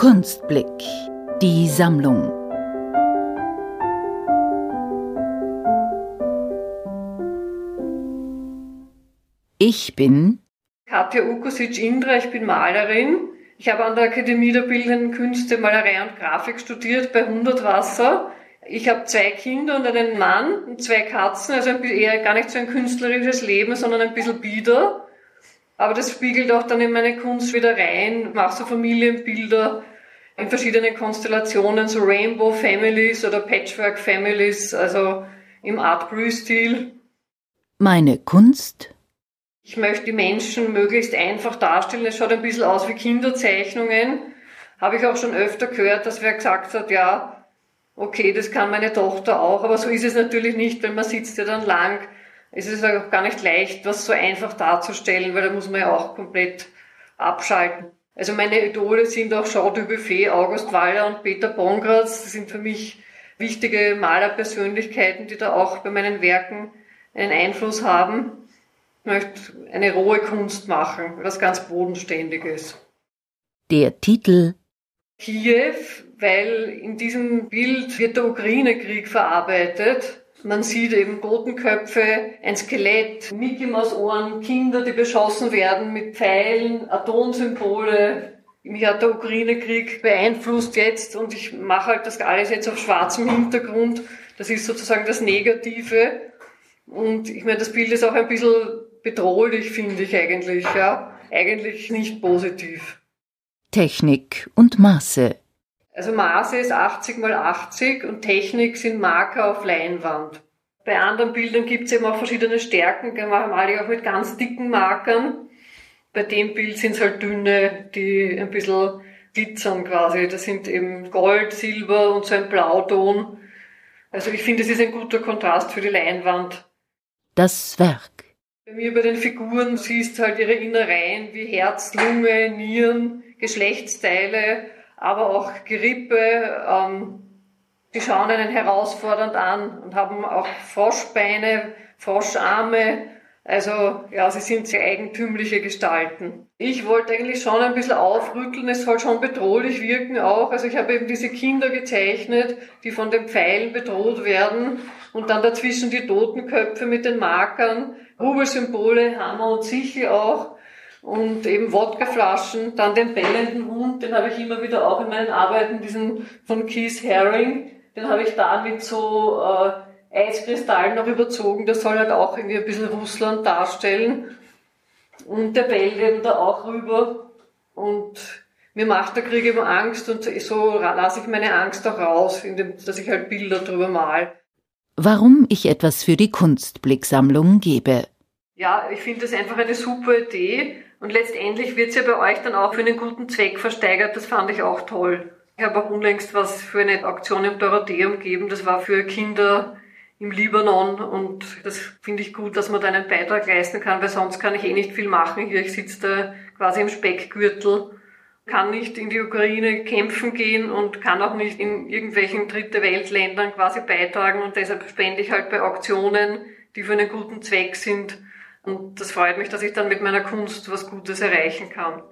Kunstblick. Die Sammlung. Ich bin Katja Ukusic-Indra, ich bin Malerin. Ich habe an der Akademie der Bildenden Künste Malerei und Grafik studiert bei Hundertwasser. Ich habe zwei Kinder und einen Mann und zwei Katzen, also eher gar nicht so ein künstlerisches Leben, sondern ein bisschen bieder. Aber das spiegelt auch dann in meine Kunst wieder rein. Mache so Familienbilder in verschiedenen Konstellationen, so Rainbow Families oder Patchwork Families, also im Art Brü-Stil. Meine Kunst ich möchte die Menschen möglichst einfach darstellen. Es schaut ein bisschen aus wie Kinderzeichnungen. Habe ich auch schon öfter gehört, dass wer gesagt hat, ja, okay, das kann meine Tochter auch, aber so ist es natürlich nicht, weil man sitzt ja dann lang. Es ist auch gar nicht leicht, was so einfach darzustellen, weil da muss man ja auch komplett abschalten. Also meine Idole sind auch Jean Dubuffet, August Waller und Peter Bongratz. Das sind für mich wichtige Malerpersönlichkeiten, die da auch bei meinen Werken einen Einfluss haben möchte eine rohe Kunst machen, was ganz Bodenständiges. Der Titel Kiew, weil in diesem Bild wird der Ukraine-Krieg verarbeitet. Man sieht eben Totenköpfe, ein Skelett, Mickey Maus Ohren, Kinder, die beschossen werden mit Pfeilen, Atomsymbole. Mich hat der Ukraine-Krieg beeinflusst jetzt und ich mache halt das alles jetzt auf schwarzem Hintergrund. Das ist sozusagen das Negative. Und ich meine, das Bild ist auch ein bisschen bedrohlich, finde ich eigentlich, ja. Eigentlich nicht positiv. Technik und Maße. Also Maße ist 80 mal 80 und Technik sind Marker auf Leinwand. Bei anderen Bildern gibt es eben auch verschiedene Stärken, da male ich auch mit ganz dicken Markern. Bei dem Bild sind es halt dünne, die ein bisschen glitzern quasi. Das sind eben Gold, Silber und so ein Blauton. Also ich finde, es ist ein guter Kontrast für die Leinwand. Das Werk. Bei mir bei den Figuren siehst halt ihre Innereien wie Herz, Lunge, Nieren, Geschlechtsteile, aber auch Gerippe. Ähm, die schauen einen herausfordernd an und haben auch Froschbeine, Froscharme. Also ja, sie sind sehr eigentümliche Gestalten. Ich wollte eigentlich schon ein bisschen aufrütteln, es soll schon bedrohlich wirken auch. Also ich habe eben diese Kinder gezeichnet, die von den Pfeilen bedroht werden und dann dazwischen die Totenköpfe mit den Markern. Hubelsymbole, Hammer und Sichel auch und eben Wodkaflaschen, dann den bellenden Hund, den habe ich immer wieder auch in meinen Arbeiten, diesen von Keith Haring, den habe ich da mit so äh, Eiskristallen noch überzogen, das soll halt auch irgendwie ein bisschen Russland darstellen. Und der bellt eben da auch rüber. Und mir macht der Krieg eben Angst und so lasse ich meine Angst auch raus, indem, dass ich halt Bilder drüber mal. Warum ich etwas für die Kunstblicksammlung gebe. Ja, ich finde das einfach eine super Idee und letztendlich wird es ja bei euch dann auch für einen guten Zweck versteigert. Das fand ich auch toll. Ich habe auch unlängst was für eine Auktion im Dorotheum gegeben. Das war für Kinder im Libanon und das finde ich gut, dass man da einen Beitrag leisten kann, weil sonst kann ich eh nicht viel machen hier. Ich sitze da quasi im Speckgürtel kann nicht in die Ukraine kämpfen gehen und kann auch nicht in irgendwelchen Dritte Weltländern quasi beitragen und deshalb spende ich halt bei Auktionen, die für einen guten Zweck sind. Und das freut mich, dass ich dann mit meiner Kunst was Gutes erreichen kann.